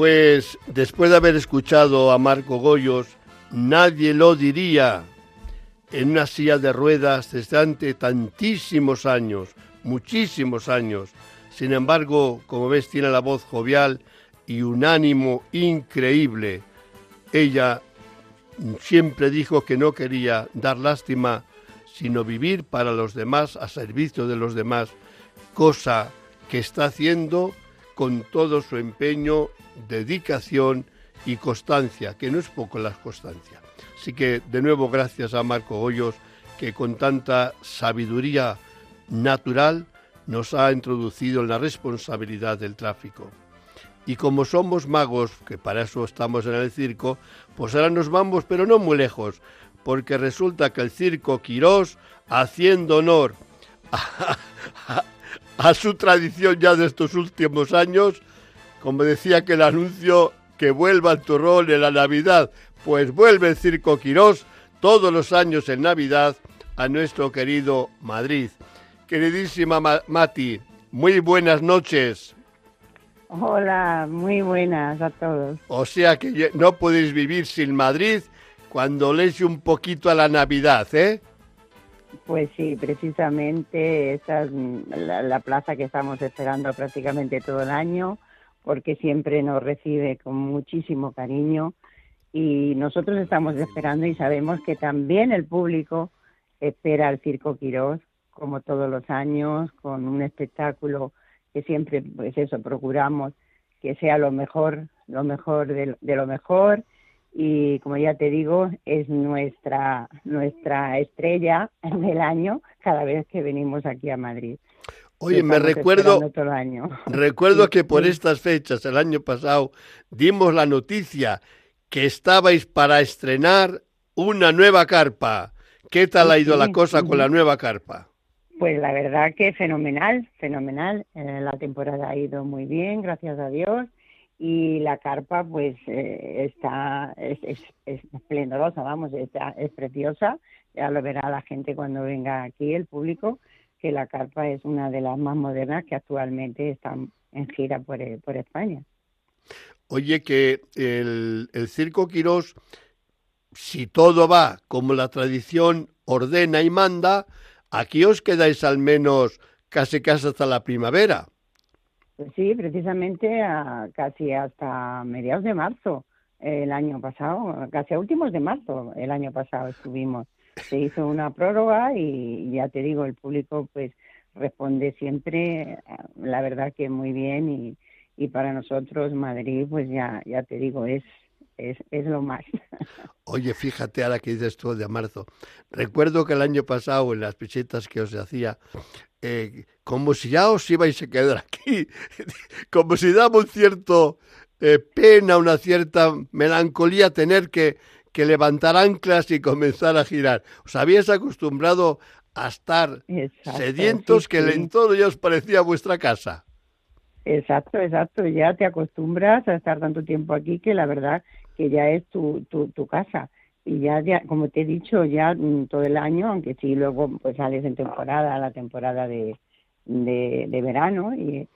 Pues después de haber escuchado a Marco Goyos, nadie lo diría en una silla de ruedas desde tantísimos años, muchísimos años. Sin embargo, como ves, tiene la voz jovial y un ánimo increíble. Ella siempre dijo que no quería dar lástima, sino vivir para los demás, a servicio de los demás, cosa que está haciendo con todo su empeño, dedicación y constancia, que no es poco la constancia. Así que de nuevo gracias a Marco Hoyos, que con tanta sabiduría natural nos ha introducido en la responsabilidad del tráfico. Y como somos magos, que para eso estamos en el circo, pues ahora nos vamos, pero no muy lejos, porque resulta que el circo Quirós, haciendo honor a, su tradición ya de estos últimos años, como decía que el anuncio que vuelva al turrón en la Navidad, pues vuelve el circo Quirós todos los años en Navidad a nuestro querido Madrid. Queridísima Mati, muy buenas noches.
Hola, muy buenas a todos.
O sea que no podéis vivir sin Madrid cuando lees un poquito a la Navidad, ¿eh?
Pues sí, precisamente esa es la, plaza que estamos esperando prácticamente todo el año, porque siempre nos recibe con muchísimo cariño. Y nosotros estamos esperando y sabemos que también el público espera al Circo Quirós, como todos los años, con un espectáculo que siempre, pues eso, procuramos que sea lo mejor, lo mejor de, lo mejor y como ya te digo, es nuestra, nuestra estrella del año cada vez que venimos aquí a Madrid.
Oye, me recuerdo, recuerdo que por estas fechas, el año pasado, dimos la noticia que estabais para estrenar una nueva carpa. ¿Qué tal ha ido la cosa con la nueva carpa?
Pues la verdad que fenomenal, fenomenal. Eh, la temporada ha ido muy bien, gracias a Dios. Y la carpa, pues, eh, está, es, es, esplendorosa, vamos, es preciosa. Ya lo verá la gente cuando venga aquí, el público, que la carpa es una de las más modernas que actualmente están en gira por, eh, por España.
Oye, que el, el Circo Quirós, si todo va como la tradición ordena y manda, Aquí os quedáis al menos casi casi hasta la primavera.
Sí, precisamente casi hasta mediados de marzo el año pasado, casi a últimos de marzo el año pasado estuvimos. Se hizo una prórroga y ya te digo, el público pues responde siempre, la verdad que muy bien y, y para nosotros Madrid pues ya, ya te digo, es es, es lo más.
Oye, fíjate ahora que dices tú de marzo. Recuerdo que el año pasado en las pichetas que os hacía, eh, como si ya os ibais a quedar aquí, como si daba un cierto eh, pena, una cierta melancolía tener que, que levantar anclas y comenzar a girar. Os habíais acostumbrado a estar sedientos que el entorno ya os parecía vuestra casa.
Exacto, exacto. Ya te acostumbras a estar tanto tiempo aquí que la verdad que ya es tu, tu, tu casa. Y ya, ya, como te he dicho, ya mm, todo el año, aunque sí luego pues sales en temporada, la temporada de, de, de verano, y,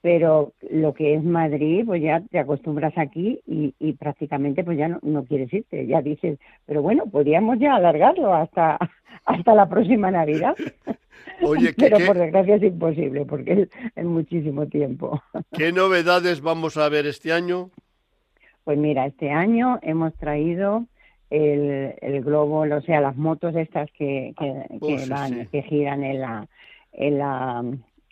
pero lo que es Madrid, pues ya te acostumbras aquí y, y prácticamente pues ya no, no, quieres irte, ya dices, pero bueno, podríamos ya alargarlo hasta, hasta la próxima Navidad. Oye, pero por desgracia es imposible porque es, es muchísimo tiempo.
¿Qué novedades vamos a ver este año?
Pues mira, este año hemos traído el, el globo, o sea, las motos estas que, que, oh, van, que giran en la, en la,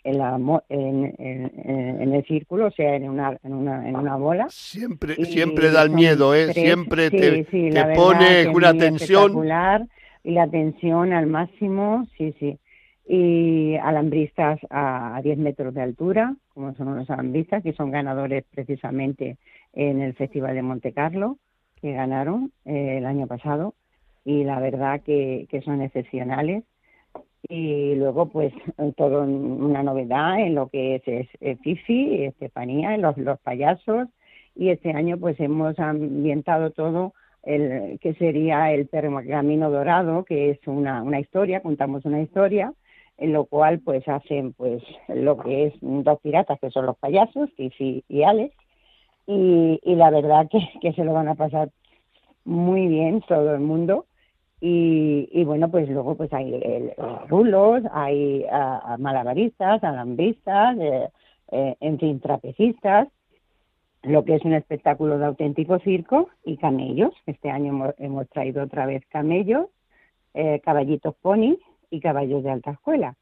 en, la, en, en, el círculo, o sea, en una, en una, en una bola.
Siempre, siempre da el miedo, ¿eh? siempre te, te pone una tensión.
Y la tensión al máximo, sí, sí. Y alambristas a, a 10 metros de altura, como son los alambristas, que son ganadores precisamente en el Festival de Monte Carlo, que ganaron eh, el año pasado, y la verdad que, que son excepcionales. Y luego, pues, todo una novedad en lo que es, es, Fifi, Estefanía, los, los payasos, y este año, pues, hemos ambientado todo el que sería el Camino Dorado, que es una, una historia, contamos una historia, en lo cual pues hacen pues lo que es dos piratas que son los payasos, Fifi y Alex, y, la verdad que, se lo van a pasar muy bien todo el mundo. Y, bueno, pues luego pues hay rulos, hay malabaristas, alambristas, eh, eh, en fin, trapecistas, lo que es un espectáculo de auténtico circo y camellos. Este año hemos, traído otra vez camellos, eh, caballitos ponis y caballos de alta escuela,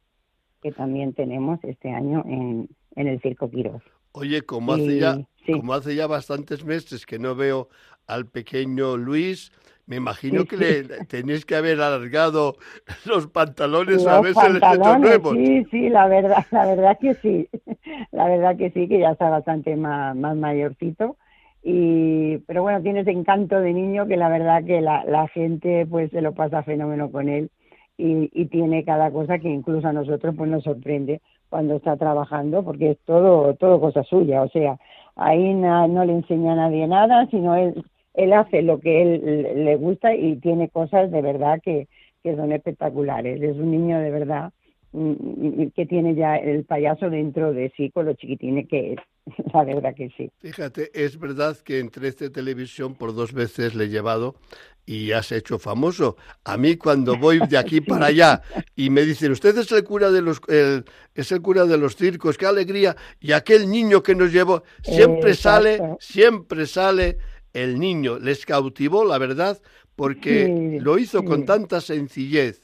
que también tenemos este año en, en el Circo Quirós.
Oye, como hace, ya, como hace ya bastantes meses que no veo al pequeño Luis, me imagino que le tenéis que haber alargado los pantalones a veces
nuevos. Sí, sí, la verdad, la verdad que sí. La verdad que sí, que ya está bastante más, más mayorcito. Y, pero bueno, tiene ese encanto de niño que la verdad que la, la gente pues se lo pasa fenómeno con él y, y tiene cada cosa que incluso a nosotros pues nos sorprende cuando está trabajando porque es todo todo cosa suya. O sea ahí no le enseña a nadie nada sino él él hace lo que él le gusta y tiene cosas de verdad que, que son espectaculares. Es un niño de verdad que tiene ya el payaso dentro de sí con lo chiquitines que es la verdad que sí.
Fíjate, es verdad que en 13 Televisión por dos veces le he llevado y has hecho famoso. A mí cuando voy de aquí para allá y me dicen, usted es el cura de los, es el cura de los circos, qué alegría, y aquel niño que nos llevó, siempre sale, siempre sale el niño. Les cautivó, la verdad, porque lo hizo con tanta sencillez,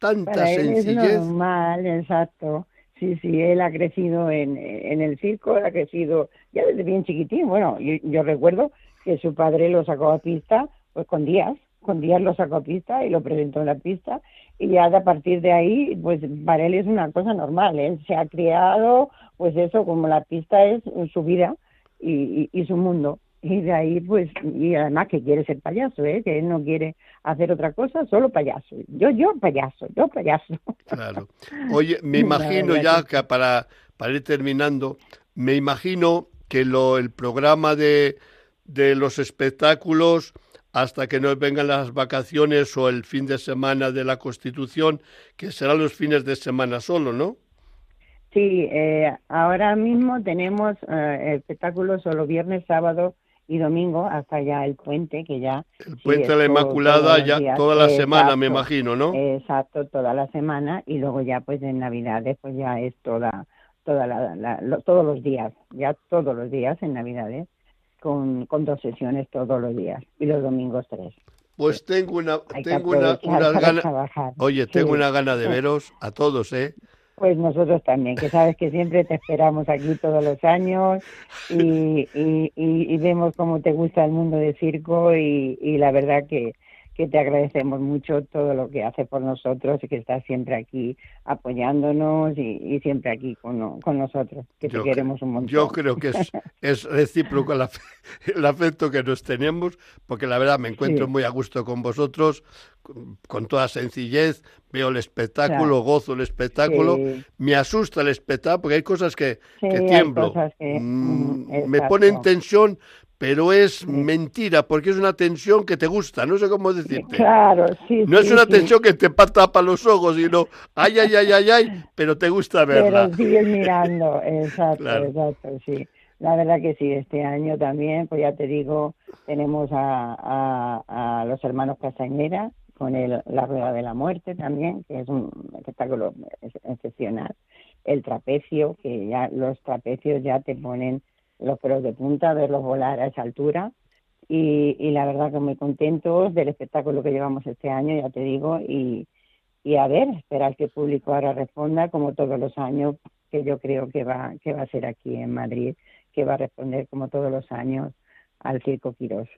tanta sencillez.
Es normal, exacto. Sí, sí, él ha crecido en, en el circo, ha crecido ya desde bien chiquitín. Bueno, yo, recuerdo que su padre lo sacó a pista pues con días, con días lo sacó a pista y lo presentó en la pista y ya a partir de ahí, pues para él es una cosa normal, él se ha criado, pues eso, como la pista es su vida y, y su mundo y de ahí pues y además que quiere ser payaso eh que él no quiere hacer otra cosa solo payaso. Yo yo payaso yo payaso.
Claro. Oye me imagino ya que para para ir terminando me imagino que lo el programa de de los espectáculos hasta que nos vengan las vacaciones o el fin de semana de la Constitución, que serán los fines de semana solo, ¿no?
Sí, eh, ahora mismo tenemos eh, espectáculos solo viernes, sábado y domingo hasta ya el puente, que ya...
El puente de la Inmaculada ya toda la semana, me imagino, ¿no?
Exacto, toda la semana y luego ya pues en Navidades pues ya es toda, toda la, todos los días, ya todos los días en Navidades, con, con dos sesiones todos los días y los domingos tres.
Pues tengo una, tengo una, gana, oye, tengo una gana de veros a todos, ¿eh?
Pues nosotros también, que sabes que siempre te esperamos aquí todos los años y, y, vemos cómo te gusta el mundo de circo y la verdad que, que te agradecemos mucho todo lo que hace por nosotros y que estás siempre aquí apoyándonos y, siempre aquí con, con, nosotros, que te queremos un montón.
Yo creo que es, es recíproco el, afecto que nos tenemos, porque la verdad me encuentro muy a gusto con vosotros, con, toda sencillez, veo el espectáculo, gozo el espectáculo, me asusta el espectáculo, porque hay cosas que, que tiemblo, mm, me pone en tensión, pero es mentira, porque es una tensión que te gusta, no sé cómo decirte.
Claro, sí.
No es una tensión que te tapa los ojos, sino ay, ay, ay, ay, ay, pero te gusta verla.
Pero sigues mirando, exacto, exacto, sí. La verdad que sí, este año también, pues ya te digo, tenemos a, a, los hermanos Casañera con el, la Rueda de la Muerte también, que es un espectáculo excepcional. El trapecio, que ya los trapecios ya te ponen los pelos de punta, verlos volar a esa altura. Y, y, la verdad que muy contentos del espectáculo que llevamos este año, ya te digo, y, y a ver, esperar que el público ahora responda como todos los años, que yo creo que va, que va a ser aquí en Madrid, que va a responder como todos los años al Circo Quirós.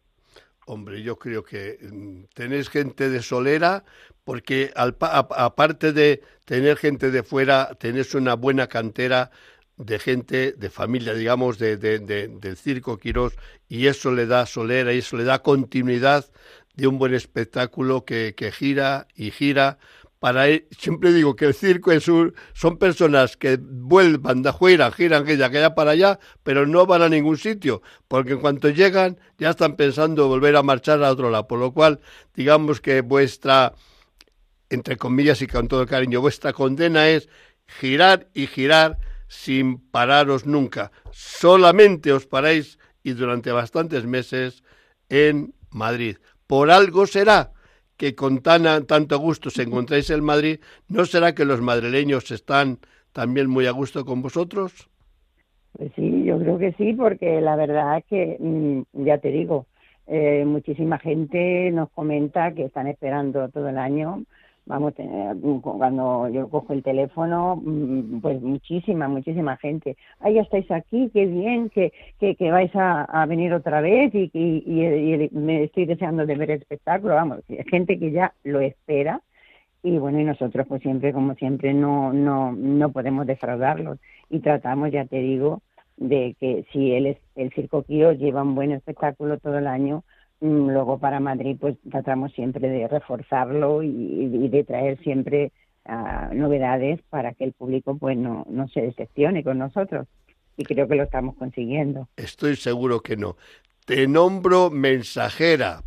Hombre, yo creo que mm, tenéis gente de Solera, porque aparte de tener gente de fuera, tenéis una buena cantera de gente, de familia, digamos, de, de, del circo Quirós, y eso le da solera y eso le da continuidad de un buen espectáculo que, que gira y gira. Para siempre digo que el circo es un, son personas que vuelvan de fuera, giran que allá para allá, pero no van a ningún sitio, porque en cuanto llegan ya están pensando volver a marchar a otro lado, por lo cual digamos que vuestra, entre comillas y con todo cariño, vuestra condena es girar y girar sin pararos nunca. Solamente os paráis y durante bastantes meses en Madrid. Por algo será que con tan, tanto gusto se encontráis en Madrid, ¿no será que los madrileños están también muy a gusto con vosotros?
Pues sí, yo creo que sí, porque la verdad es que, mm, ya te digo, eh, muchísima gente nos comenta que están esperando todo el año vamos, cuando yo cojo el teléfono, mm, pues muchísima, muchísima gente. Ah, ya estáis aquí, qué bien, que, que, vais a, venir otra vez y, y, me estoy deseando de ver el espectáculo. Vamos, gente que ya lo espera y bueno, y nosotros pues siempre, como siempre, no, no, no podemos defraudarlos y tratamos, ya te digo, de que si el, el Circo Quiro lleva un buen espectáculo todo el año, Mm, luego para Madrid pues tratamos siempre de reforzarlo y, de traer siempre ah, novedades para que el público pues no, no se decepcione con nosotros y creo que lo estamos consiguiendo.
Estoy seguro que no. Te nombro mensajera,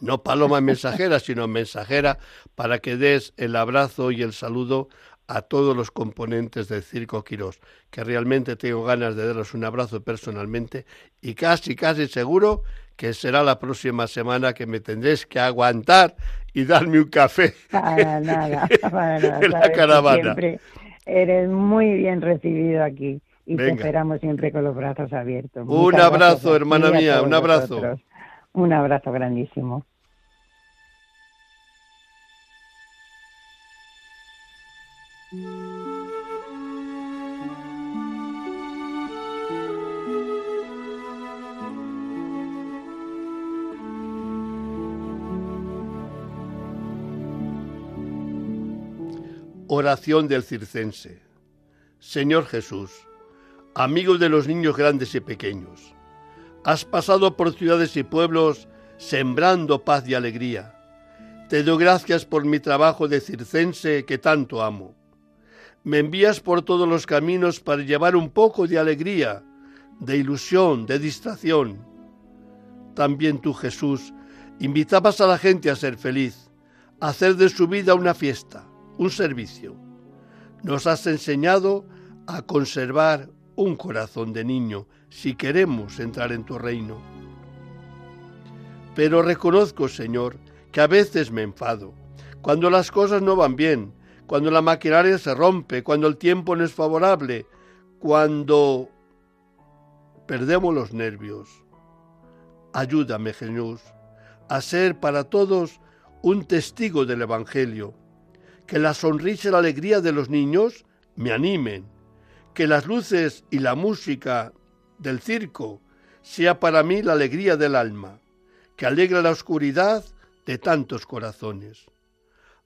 no paloma mensajera, sino mensajera para que des el abrazo y el saludo a todos los componentes del Circo Quirós, que realmente tengo ganas de darles un abrazo personalmente y casi, casi seguro que será la próxima semana que me tendréis que aguantar y darme un café
para nada, para nada,
en la caravana.
Siempre eres muy bien recibido aquí y te esperamos siempre con los brazos abiertos.
Un abrazo, hermana mía, un abrazo.
Un abrazo grandísimo.
Oración del circense. Señor Jesús, amigo de los niños grandes y pequeños, has pasado por ciudades y pueblos sembrando paz y alegría. Te doy gracias por mi trabajo de circense que tanto amo. Me envías por todos los caminos para llevar un poco de alegría, de ilusión, de distracción. También tú, Jesús, invitabas a la gente a ser feliz, a hacer de su vida una fiesta un servicio. Nos has enseñado a conservar un corazón de niño si queremos entrar en tu reino. Pero reconozco, Señor, que a veces me enfado, cuando las cosas no van bien, cuando la maquinaria se rompe, cuando el tiempo no es favorable, cuando perdemos los nervios. Ayúdame, Jesús, a ser para todos un testigo del Evangelio, que la sonrisa y la alegría de los niños me animen, que las luces y la música del circo sea para mí la alegría del alma, que alegra la oscuridad de tantos corazones.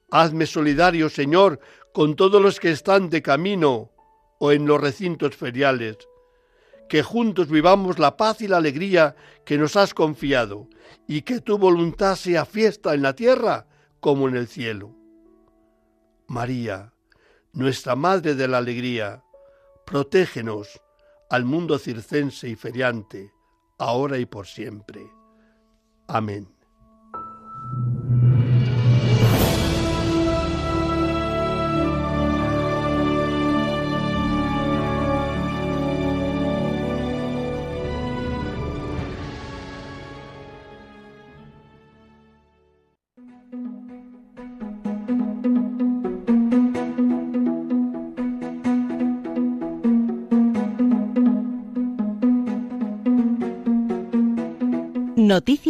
Hazme solidario, Señor, con todos los que están de camino o en los recintos feriales, que juntos vivamos la paz y la alegría que nos has confiado, y que tu voluntad sea fiesta en la tierra como en el cielo. María, nuestra Madre de la Alegría, protégenos al mundo circense y feriante, ahora y por siempre. Amén.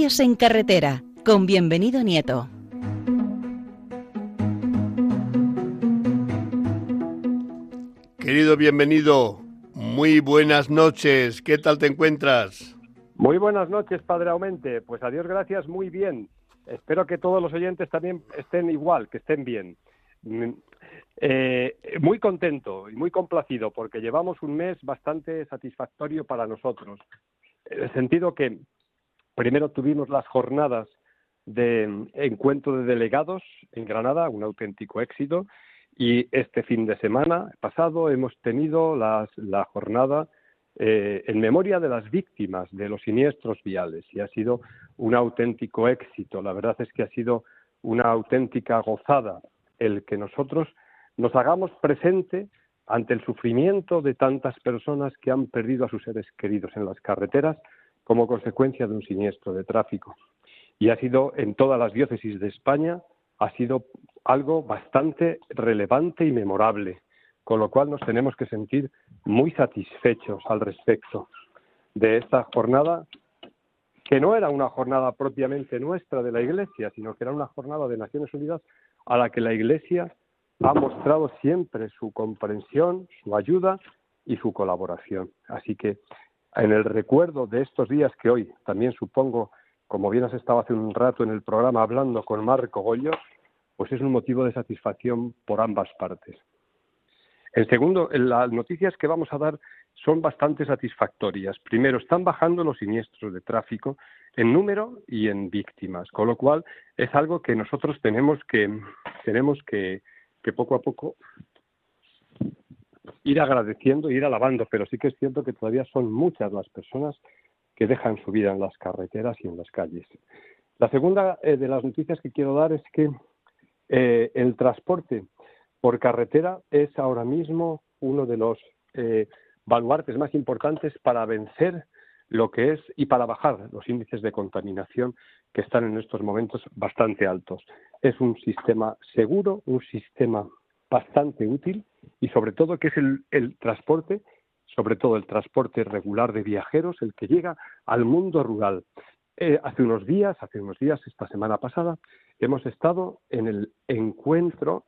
Noticias en carretera con bienvenido Nieto.
Querido bienvenido, muy buenas noches. ¿Qué tal te encuentras?
Muy buenas noches, Padre Aumente. Pues a Dios gracias, muy bien. Espero que todos los oyentes también estén igual, que estén bien. Mm, eh, muy contento y muy complacido porque llevamos un mes bastante satisfactorio para nosotros. En el sentido que Primero tuvimos las jornadas de encuentro de delegados en Granada, un auténtico éxito, y este fin de semana pasado hemos tenido la jornada eh, en memoria de las víctimas de los siniestros viales y ha sido un auténtico éxito. La verdad es que ha sido una auténtica gozada el que nosotros nos hagamos presente ante el sufrimiento de tantas personas que han perdido a sus seres queridos en las carreteras como consecuencia de un siniestro de tráfico. Y ha sido en todas las diócesis de España, ha sido algo bastante relevante y memorable, con lo cual nos tenemos que sentir muy satisfechos al respecto de esta jornada, que no era una jornada propiamente nuestra de la Iglesia, sino que era una jornada de Naciones Unidas a la que la Iglesia ha mostrado siempre su comprensión, su ayuda y su colaboración. Así que en el recuerdo de estos días que hoy también supongo, como bien has estado hace un rato en el programa hablando con Marco Goyo, pues es un motivo de satisfacción por ambas partes. En segundo, las noticias que vamos a dar son bastante satisfactorias. Primero, están bajando los siniestros de tráfico en número y en víctimas, con lo cual es algo que nosotros tenemos que tenemos que, que poco a poco ir agradeciendo, ir alabando, pero sí que es cierto que todavía son muchas las personas que dejan su vida en las carreteras y en las calles. La segunda eh, de las noticias que quiero dar es que eh, el transporte por carretera es ahora mismo uno de los eh, baluartes más importantes para vencer lo que es y para bajar los índices de contaminación que están en estos momentos bastante altos. Es un sistema seguro, un sistema bastante útil y sobre todo que es el, transporte, sobre todo el transporte regular de viajeros, el que llega al mundo rural. Eh, hace unos días, hace unos días, esta semana pasada, hemos estado en el encuentro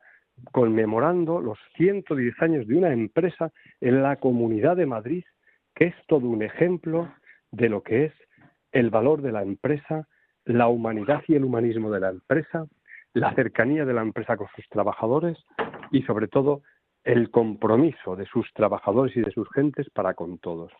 conmemorando los 110 años de una empresa en la Comunidad de Madrid, que es todo un ejemplo de lo que es el valor de la empresa, la humanidad y el humanismo de la empresa, la cercanía de la empresa con sus trabajadores y sobre todo el compromiso de sus trabajadores y de sus gentes para con todos.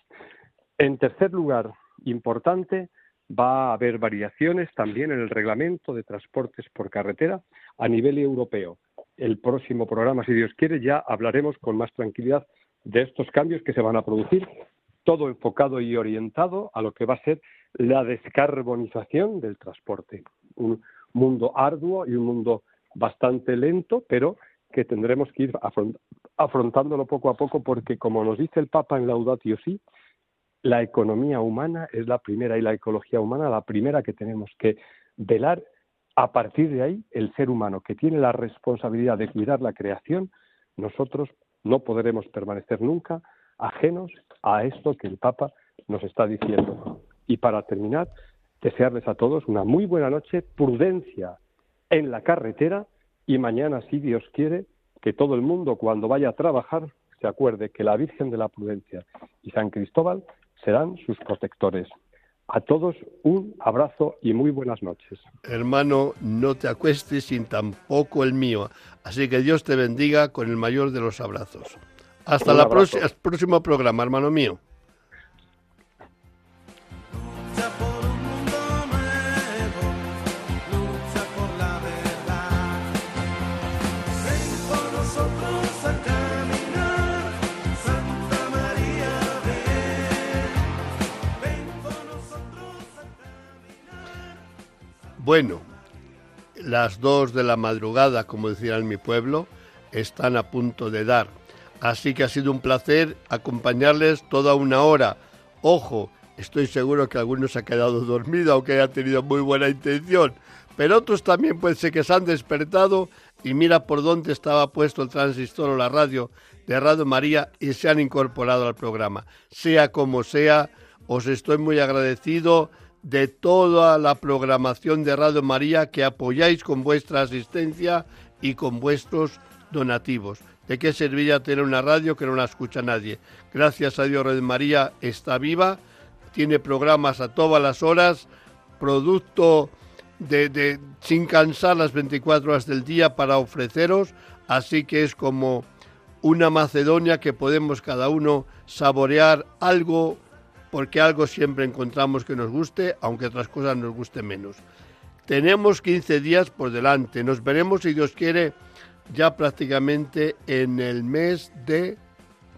En tercer lugar, importante, va a haber variaciones también en el reglamento de transportes por carretera a nivel europeo. El próximo programa, si Dios quiere, ya hablaremos con más tranquilidad de estos cambios que se van a producir, todo enfocado y orientado a lo que va a ser la descarbonización del transporte. Un mundo arduo y un mundo bastante lento, pero que tendremos que ir afrontándolo poco a poco porque, como nos dice el Papa en Laudatio Si, la economía humana es la primera y la ecología humana la primera que tenemos que velar. A partir de ahí, el ser humano que tiene la responsabilidad de cuidar la creación, nosotros no podremos permanecer nunca ajenos a esto que el Papa nos está diciendo. Y para terminar, desearles a todos una muy buena noche, prudencia en la carretera y mañana, si Dios quiere, que todo el mundo cuando vaya a trabajar se acuerde que la Virgen de la Prudencia y San Cristóbal serán sus protectores. A todos un abrazo y muy buenas noches.
Hermano, no te acuestes sin tampoco el mío. Así que Dios te bendiga con el mayor de los abrazos. Hasta el próximo programa, hermano mío. Bueno, las dos de la madrugada, como decían en mi pueblo, están a punto de dar. Así que ha sido un placer acompañarles toda una hora. Ojo, estoy seguro que algunos se ha quedado dormido, aunque haya tenido muy buena intención. Pero otros también puede ser que se han despertado y mira por dónde estaba puesto el transistor o la radio de Radio María y se han incorporado al programa. Sea como sea, os estoy muy agradecido de toda la programación de Radio María que apoyáis con vuestra asistencia y con vuestros donativos. ¿De qué serviría tener una radio que no la escucha nadie? Gracias a Dios Radio María está viva, tiene programas a todas las horas, producto de, de, sin cansar las 24 horas del día para ofreceros, así que es como una Macedonia que podemos cada uno saborear algo porque algo siempre encontramos que nos guste, aunque otras cosas nos gusten menos. Tenemos 15 días por delante, nos veremos si Dios quiere ya prácticamente en el mes de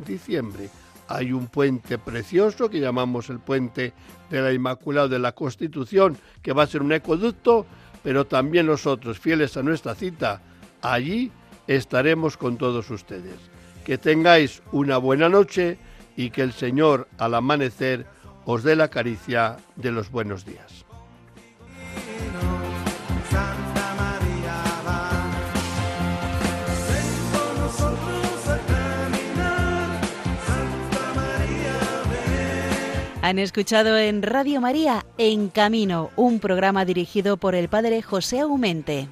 diciembre. Hay un puente precioso que llamamos el puente de la Inmaculada de la Constitución, que va a ser un ecoducto, pero también nosotros, fieles a nuestra cita, allí estaremos con todos ustedes. Que tengáis una buena noche y que el Señor al amanecer
os dé la caricia de los buenos días.
Han escuchado en Radio María En Camino, un programa dirigido por el padre José Aumente.